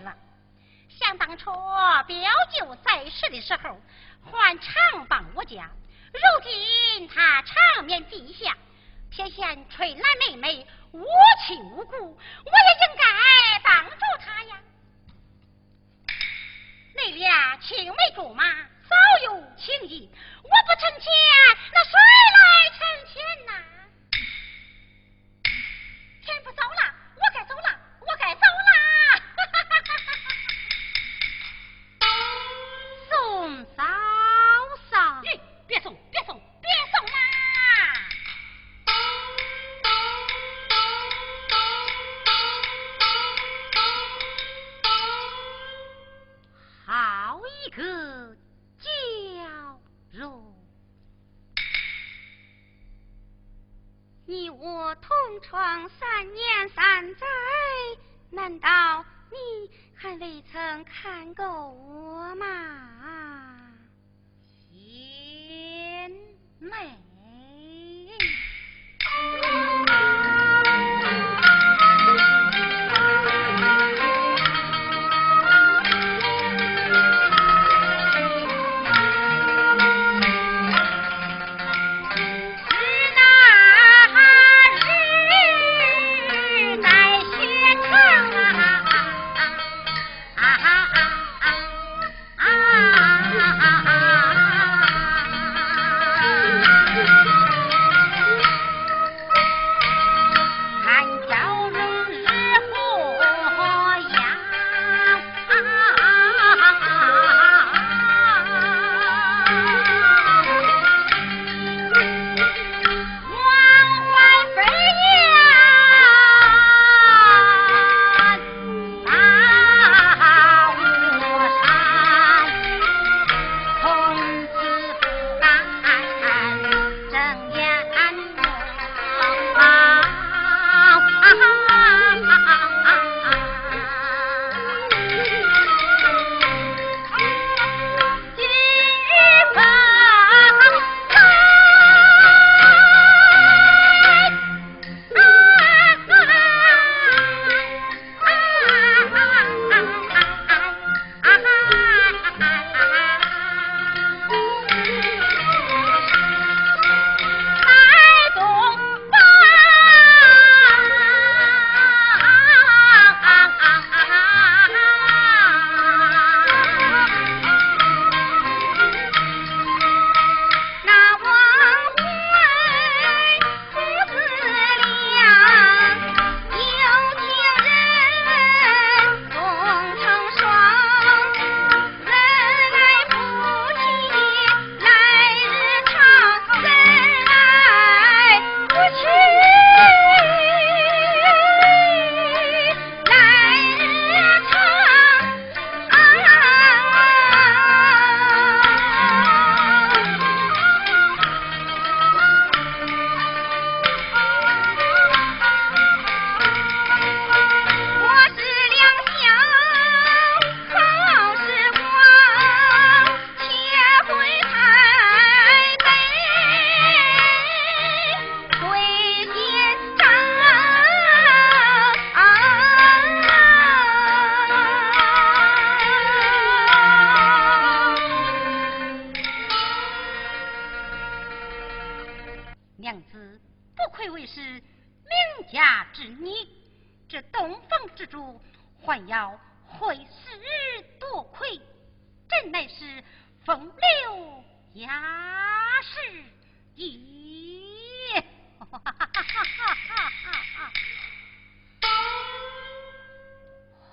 了。想当初表舅在世的时候，还常帮我家，如今他长眠地下，撇下翠兰妹妹无亲无故，我也应该帮助他呀。那俩青梅竹马早有情谊，我不成亲，那谁来成亲呐？天不早了，难道你还未曾看够我吗？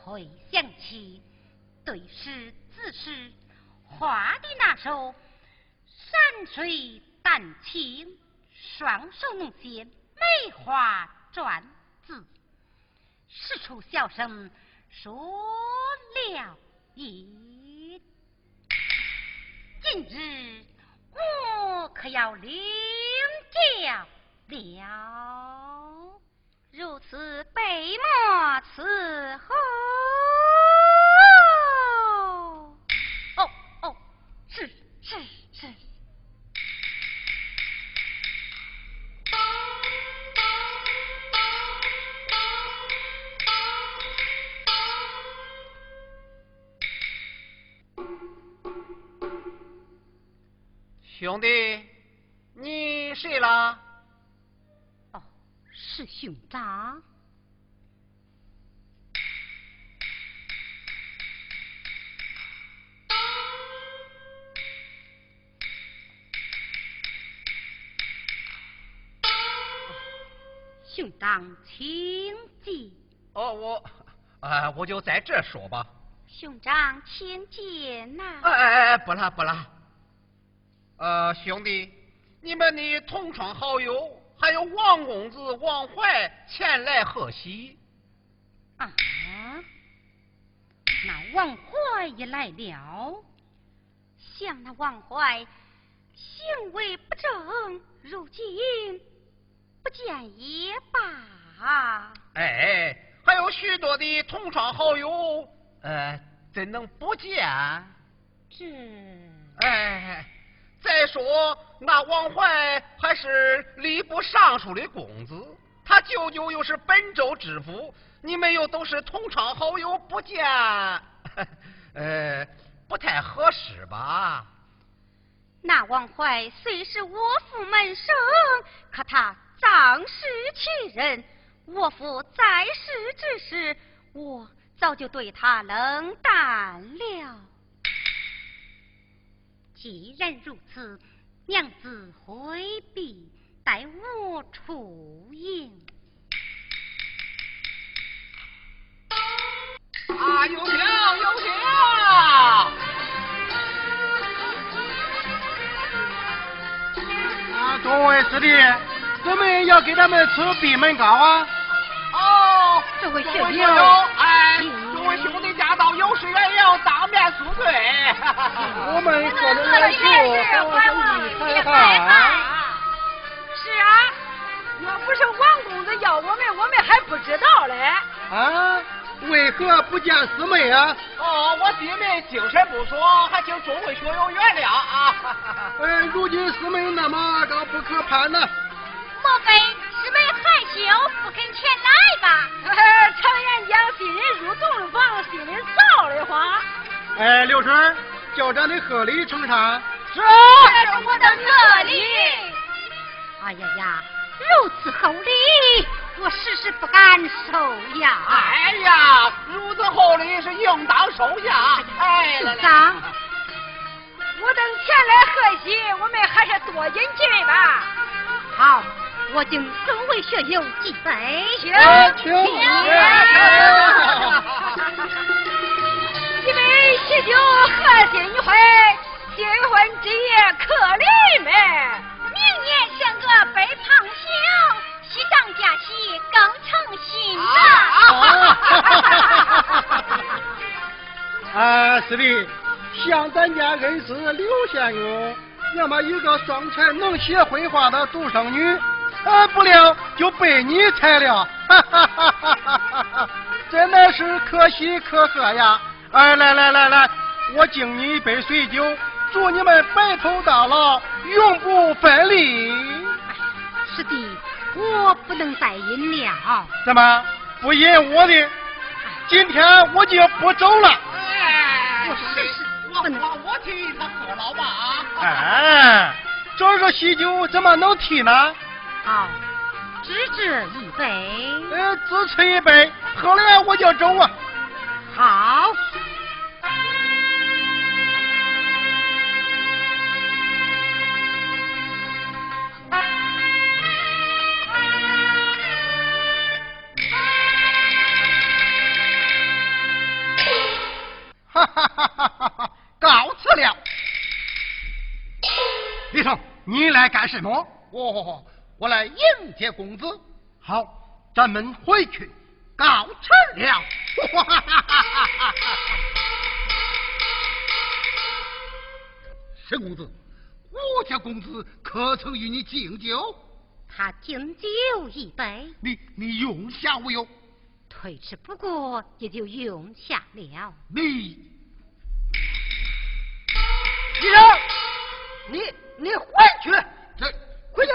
回想起，对诗自诗画的那首“山水丹青，双手弄剑梅花篆字”，使出笑声说了一。今日我可要领教了，如此被墨伺候。兄弟，你谁啦？哦，是兄长。兄长，请进。哦，我，啊，我就在这说吧。兄长，请进呐。哎哎哎，不啦不啦。呃，兄弟，你们的同窗好友还有王公子王怀前来贺喜。啊，那王怀也来了。想那王怀行为不正，如今不见也罢。哎，还有许多的同窗好友，呃，怎能不见？这，哎。再说那王怀还是吏部尚书的公子，他舅舅又是本州知府，你们又都是同窗好友，不见，呃，不太合适吧？那王怀虽是我父门生，可他仗势欺人，我父在世之时，我早就对他冷淡了。既然如此，娘子回避，待我出营。啊，有请有请！啊，诸位师弟，我们要给他们吃闭门羹啊！哦，这位学友，我们可能来说，还望你海涵。是啊，要不是王公子要我们，我们还不知道嘞。啊，为何不见师妹啊？哦，我弟妹精神不爽，还请众位学友原谅啊。哎，如今师妹那么高不可攀呢。莫非师妹害羞不肯前来吧？常言讲，新人入洞房，心里臊得慌。哎，刘春，叫咱的贺礼呈上。是，我的贺礼。哎呀呀，如此厚礼，我实是不敢收呀。哎呀，如此厚礼是应当收下。哎，兄长，我等前来贺喜，我们还是多饮几杯吧。好。我敬众位学友几杯，请请。一杯喜酒贺新婚，新婚之夜客临门。明年选个杯胖酒，喜上加喜更成新呐。啊，是 的，像咱家恩师刘县勇，那么一个双全能写绘画的独生女。啊，不料就被你踩了，哈哈哈哈哈！真的是可喜可贺呀！哎，来来来来，我敬你一杯水酒，祝你们白头到老，永不分离。师弟，我不能再饮了。怎么不饮我的？今天我就不走了。哎我试试，不能。我替他喝了吧。哎，这个喜酒怎么能替呢？好，只这一杯。呃，只吃一杯，喝了我就走啊。好。告辞了。李成，你来干什么？我我来迎接公子，好，咱们回去告辞了。沈公子，我家公子可曾与你敬酒？他敬酒一杯。你你用下无有？推迟不过，也就用下了。你，李生，你你回去。这。回去。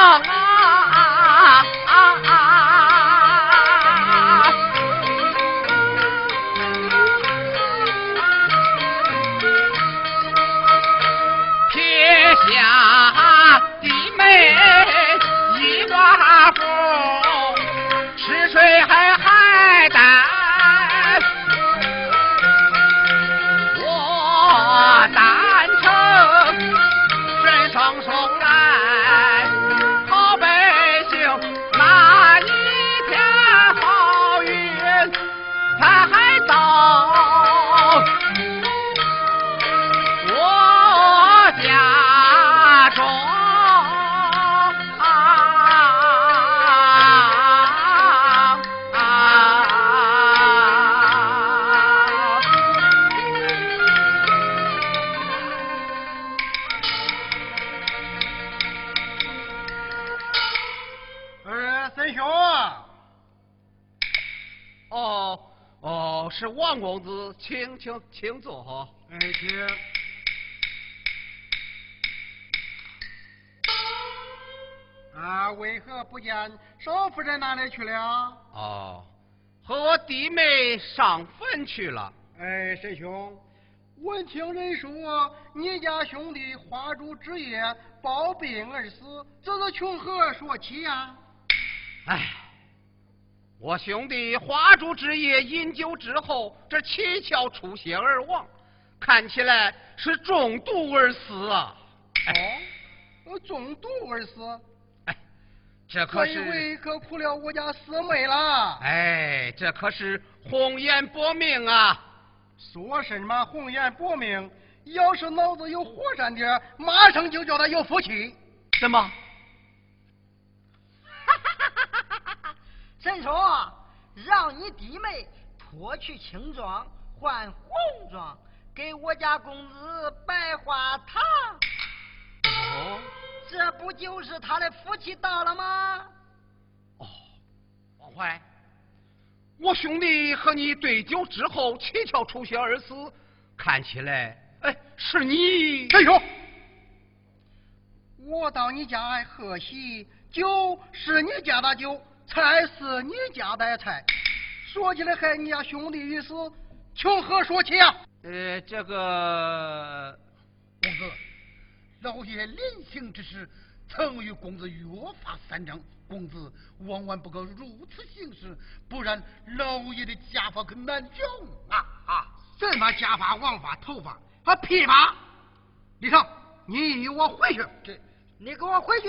啊请请请坐哈。哎，请。啊，为何不见少夫人哪里去了？哦，和我弟妹上坟去了。哎，沈兄，闻听人说你家兄弟花烛之夜暴病而死，这是从何说起呀？哎，我兄弟花烛之夜饮酒之后，这七窍出血而亡，看起来是中毒而死啊。哦，中毒而死。这可是为可苦了我家四妹了。哎，这可是红颜薄命啊！说什么红颜薄命？要是脑子有火山点，马上就叫他有福气。什么？哈！陈说，让你弟妹脱去青装，换红装，给我家公子摆花堂。哦。这不就是他的福气到了吗？哦，王怀，我兄弟和你对酒之后七窍出血而死，看起来，哎，是你。师兄，我到你家来贺喜，酒是你家的酒，菜是你家的菜，说起来还你家兄弟于死，从何说起啊？呃，这个公子。老爷临行之时，曾与公子约法三章，公子万万不可如此行事，不然老爷的家法可难用啊！啊！什么家法、王法、头发啊？琵琶！李成，你与我回去。这，你给我回去。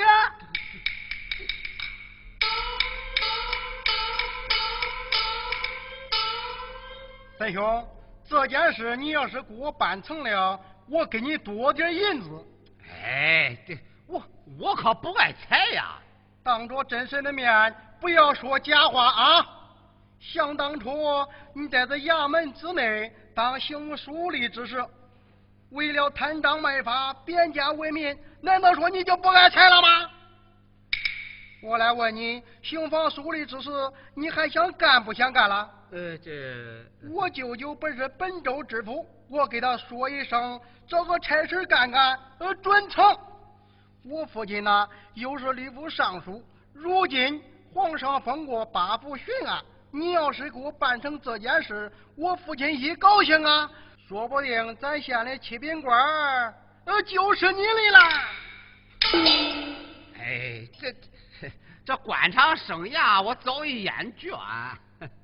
三兄，这件事你要是给我办成了，我给你多点银子。哎，这我我可不爱财呀！当着真神的面，不要说假话啊！想当初你在这衙门之内当行书吏之时，为了贪赃卖法、贬家为民，难道说你就不爱财了吗？我来问你，行房书吏之事，你还想干不想干了？呃，这我舅舅本是本州知府，我给他说一声。找个差事干干，呃，准成。我父亲呢，又是吏部尚书。如今皇上封过八府巡按，你要是给我办成这件事，我父亲一高兴啊，说不定咱县的七品官呃，就是你的了。哎，这这官场生涯，我早已厌倦。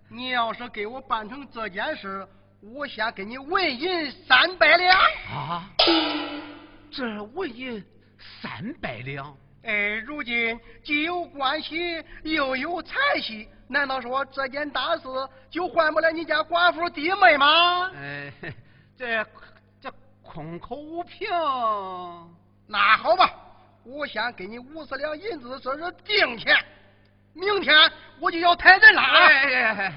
你要是给我办成这件事，我先给你纹银三百两啊！这纹银三百两，哎，如今既有关系又有财气，难道说这件大事就换不了你家寡妇弟妹吗？哎，这这空口无凭。那好吧，我先给你五十两银子，这是定钱。明天我就要抬人了。哎，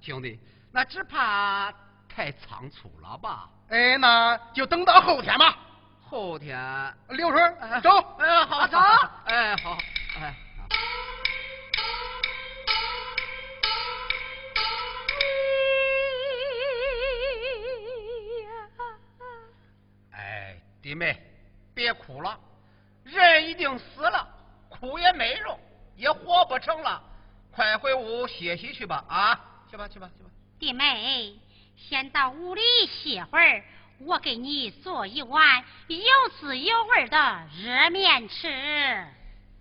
兄弟。那只怕太仓促了吧？哎，那就等到后天吧。后天，刘春，走。哎，好，走。哎，好，哎。哎，弟妹，别哭了，人已经死了，哭也没用，也活不成了，快回屋歇息去吧。啊，去吧，去吧，去吧。弟妹，先到屋里歇会儿，我给你做一碗有滋有味的热面吃。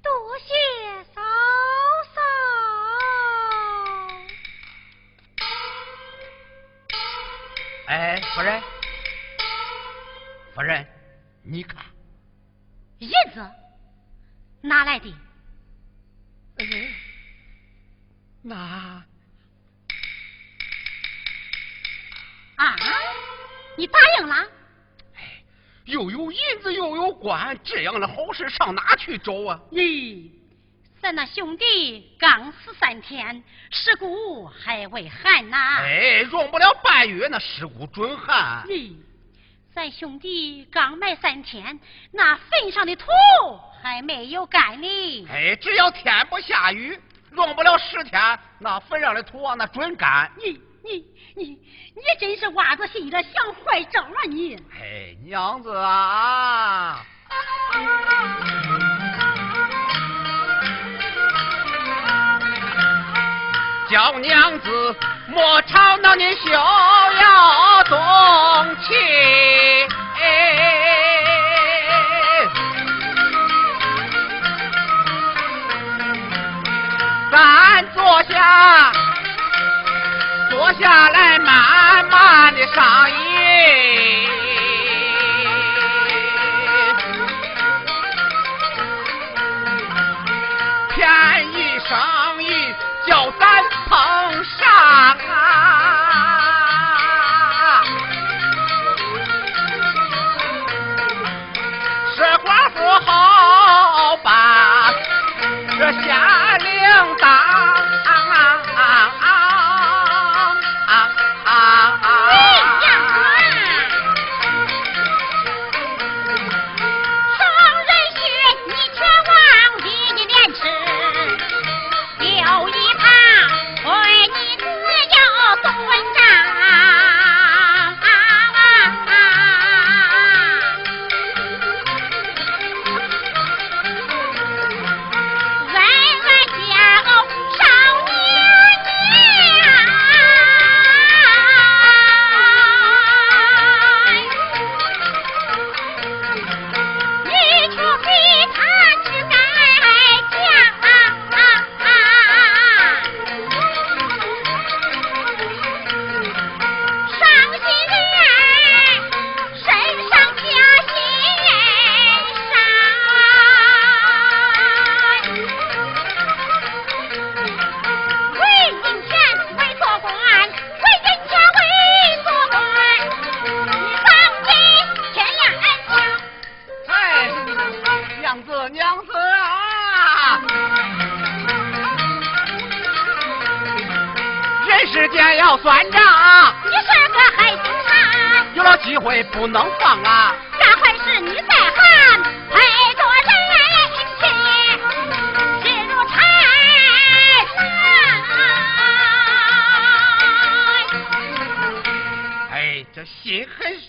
多谢嫂嫂。哎，夫人，夫人，你看，银子哪来的？那。啊！你答应了？哎，又有银子又有官，这样的好事上哪去找啊？咦，咱那兄弟刚死三天，尸骨还未寒呐。哎，用不了半月，那尸骨准寒。咦，咱兄弟刚埋三天，那坟上的土还没有干呢。哎，只要天不下雨，用不了十天，那坟上的土啊，那准干。你你你你真是挖着心了，想坏招啊你！哎，娘子啊！叫娘子莫吵闹，你休要动气。咱坐下，坐下来慢慢的商议。便宜生意叫咱碰上啊！机会不能放啊！干坏事你再喊，陪着人情心如柴哎，这心狠是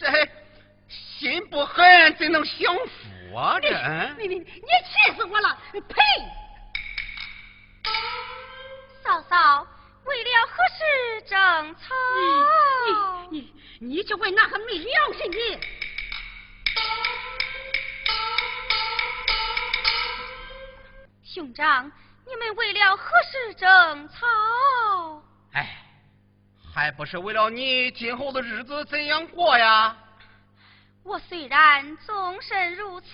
心不狠，怎能享福啊？这你你你气死我了！呸！嫂嫂，为了何事争吵？你你。你你就问那个没良心的！兄长，你们为了何事争吵？哎，还不是为了你今后的日子怎样过呀？我虽然终身如此，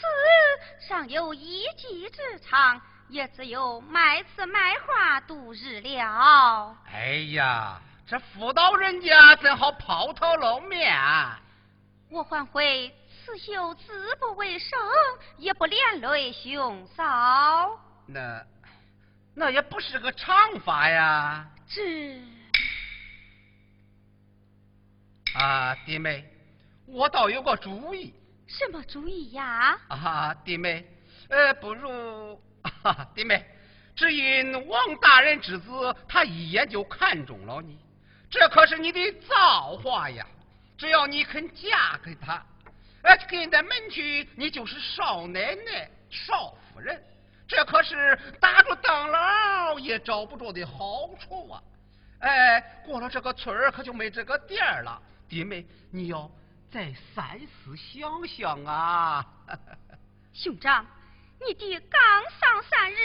尚有一技之长，也只有卖词卖画度日了。哎呀！这妇道人家怎好抛头露面？我还会刺绣自不为生，也不连累兄嫂。那那也不是个长法呀。这啊，弟妹，我倒有个主意。什么主意呀？啊，弟妹，呃，不如，弟妹，只因王大人之子，他一眼就看中了你。这可是你的造化呀！只要你肯嫁给他，哎，跟在门去，你就是少奶奶、少夫人。这可是打着灯笼也找不着的好处啊！哎，过了这个村儿，可就没这个店儿了。弟妹，你要再三思想想啊！兄长，你弟刚丧三日，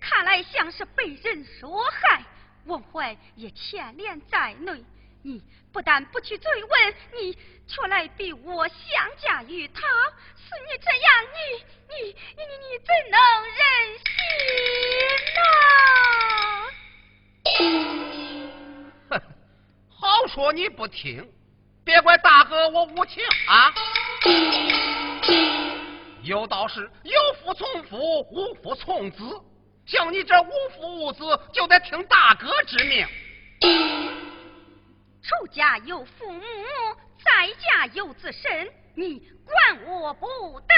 看来像是被人所害。文怀也牵连在内，你不但不去追问，你却来逼我相嫁于他，是你这样，你你你你你怎能忍心呢？哼，好说你不听，别怪大哥我无情啊！有道是有父从父，无父从子。像你这无父无子，就得听大哥之命。出家有父母，在家有子身，你管我不得。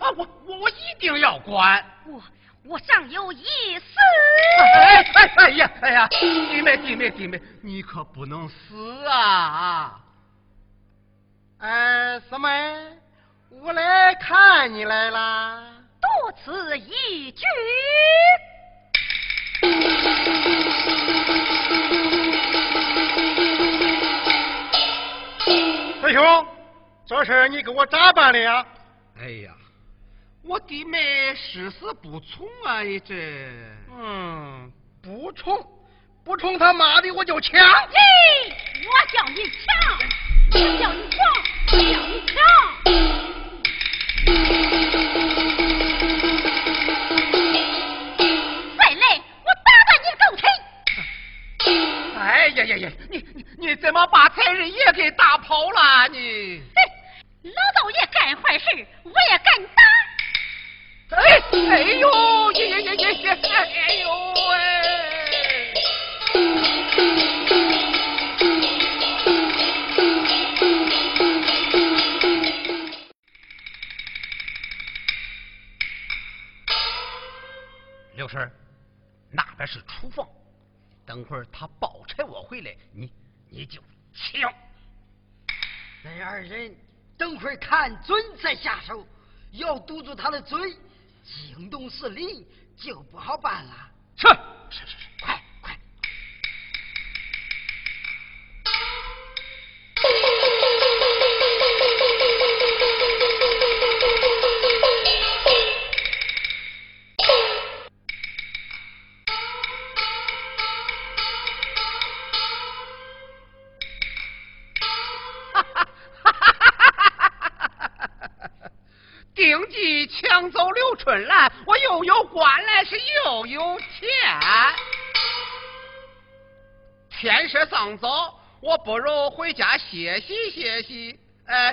啊，我我我一定要管。我我尚有一死。哎哎哎呀哎呀，弟妹弟妹弟妹，你可不能死啊！哎，师妹，我来看你来啦。多此一举。师兄，这事你给我咋办的呀？哎呀，我弟妹誓死不从啊！你这，嗯，不从，不从他妈的我就抢！咦，我叫你抢，我叫你抢，我叫你抢。呀呀呀！你你你怎么把财神爷给打跑了？你，老道爷干坏事，我也敢打。哎哎呦！呀呀呀呀呀！哎呦喂！刘婶，那边是厨房。等会儿他抱柴我回来，你你就抢。那二人等会儿看准再下手，要堵住他的嘴，惊动四邻就不好办了。是是是是，上早，我不如回家歇息歇息。哎，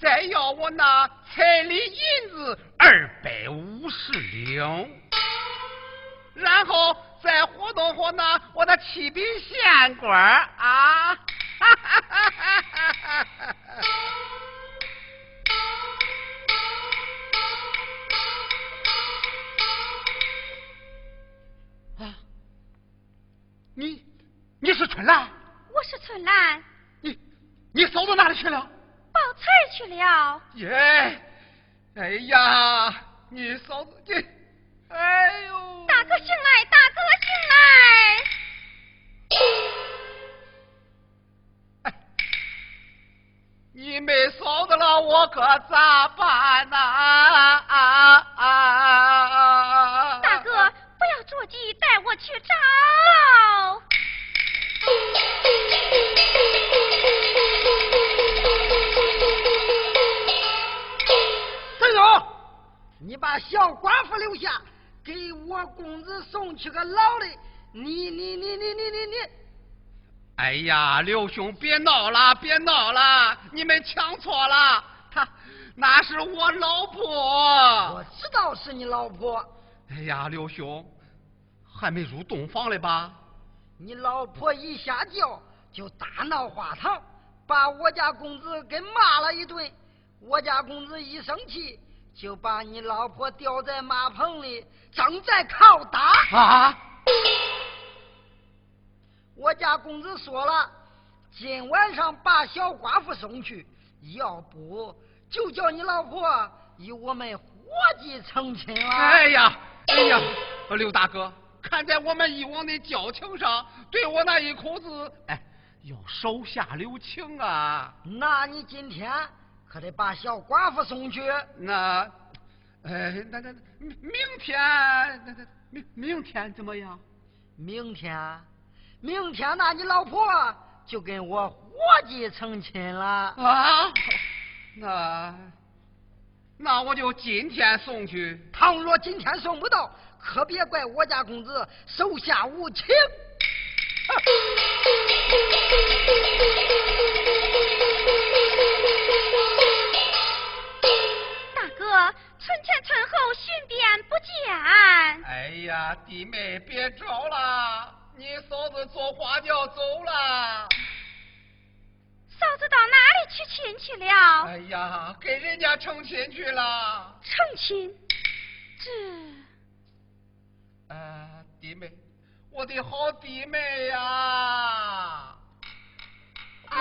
再要我那彩礼银子二百五十两，然后再活动活动我的启禀县官啊！哈哈哈哈哈哈！你你是春兰？我是春兰。你你嫂子哪里去了？报菜去了。耶！哎呀，你嫂子你，哎呦！大哥醒来，大哥醒来！哎，你没嫂子了，我可咋办呐？啊啊！把小寡妇留下，给我公子送去个老的。你你你你你你你！哎呀，刘兄，别闹了，别闹了，你们抢错了，他那是我老婆。我知道是你老婆。哎呀，刘兄，还没入洞房嘞吧？你老婆一下轿就大闹花堂，把我家公子给骂了一顿。我家公子一生气，就把你老婆吊在马棚里，正在拷打。啊！我家公子说了，今晚上把小寡妇送去，要不就叫你老婆与我们伙计成亲了。哎呀，哎呀，刘大哥。看在我们以往的交情上，对我那一口子，哎，要手下留情啊！那你今天可得把小寡妇送去。那，哎，那那明明天，那那明明天怎么样？明天，明天那你老婆就跟我伙计成亲了啊！那，那我就今天送去。倘若今天送不到。可别怪我家公子手下无情。大 村前村后寻遍不见。哎呀，弟妹别找了，你嫂子坐花轿走了。嫂子到哪里去亲去了？哎呀，给人家成亲去了。成亲，这。呃，弟妹，我的好弟妹呀！应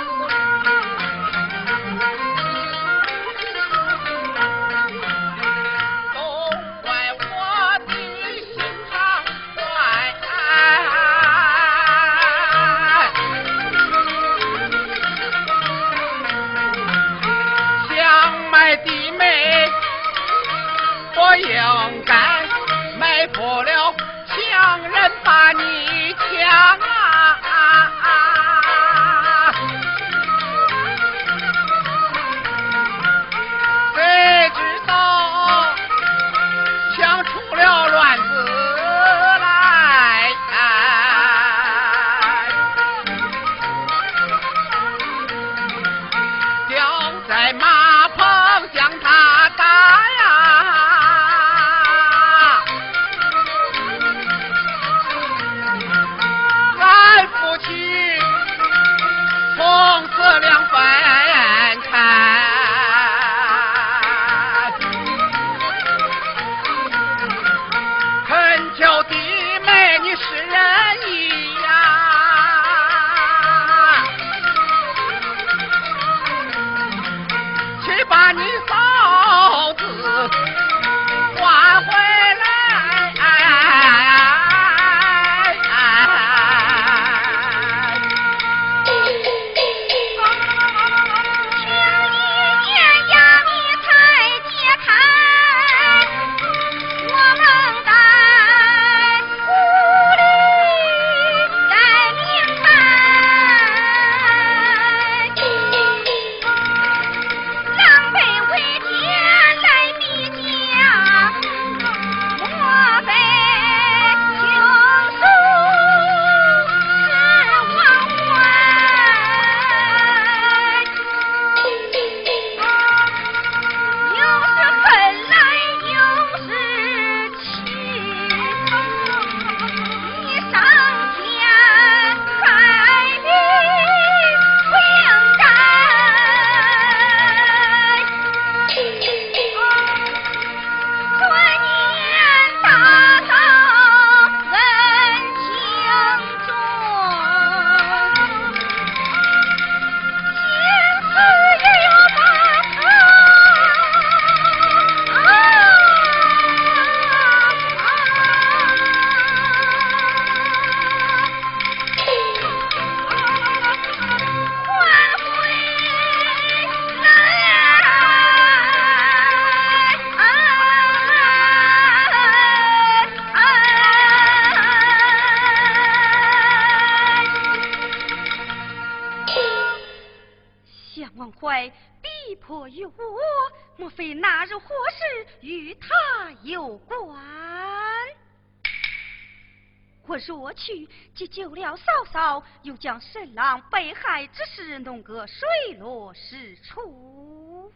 将神郎被害之事弄个水落石出。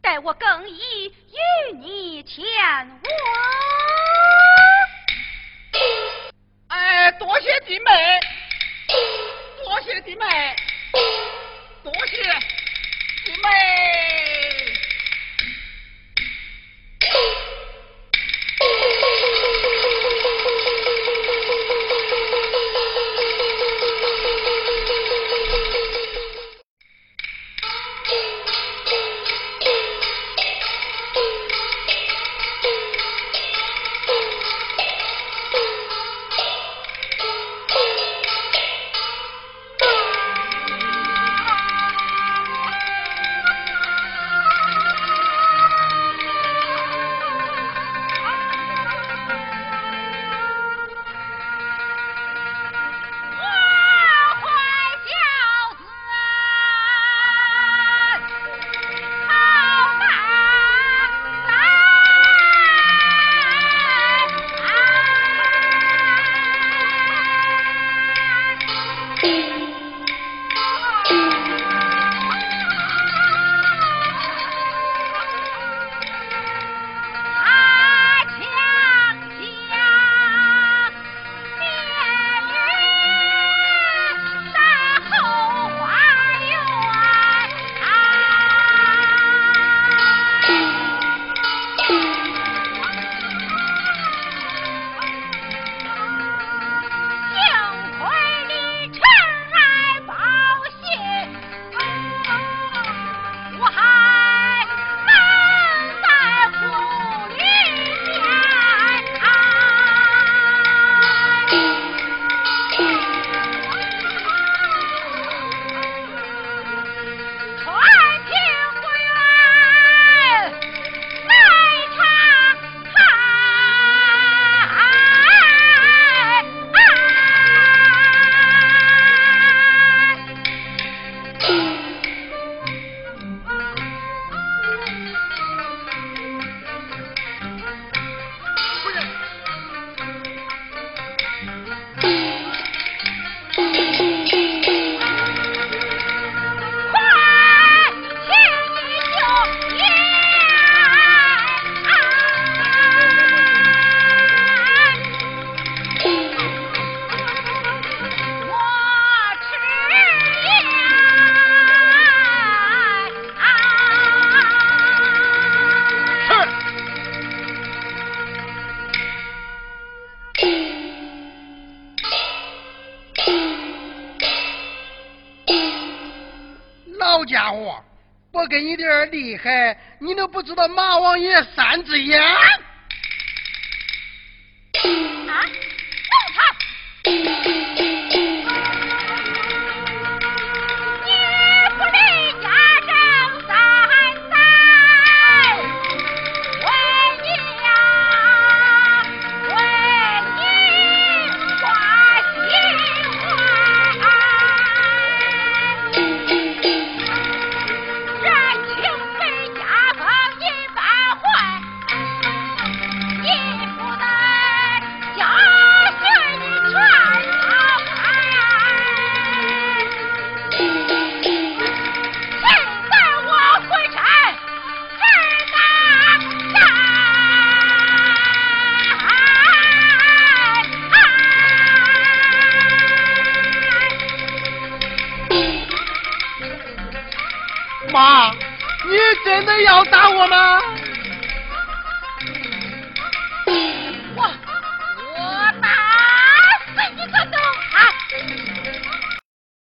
待我更衣与你前往。哎，多谢弟妹，多谢弟妹，多谢弟妹。我，我给你点厉害，你都不知道马王爷三只眼。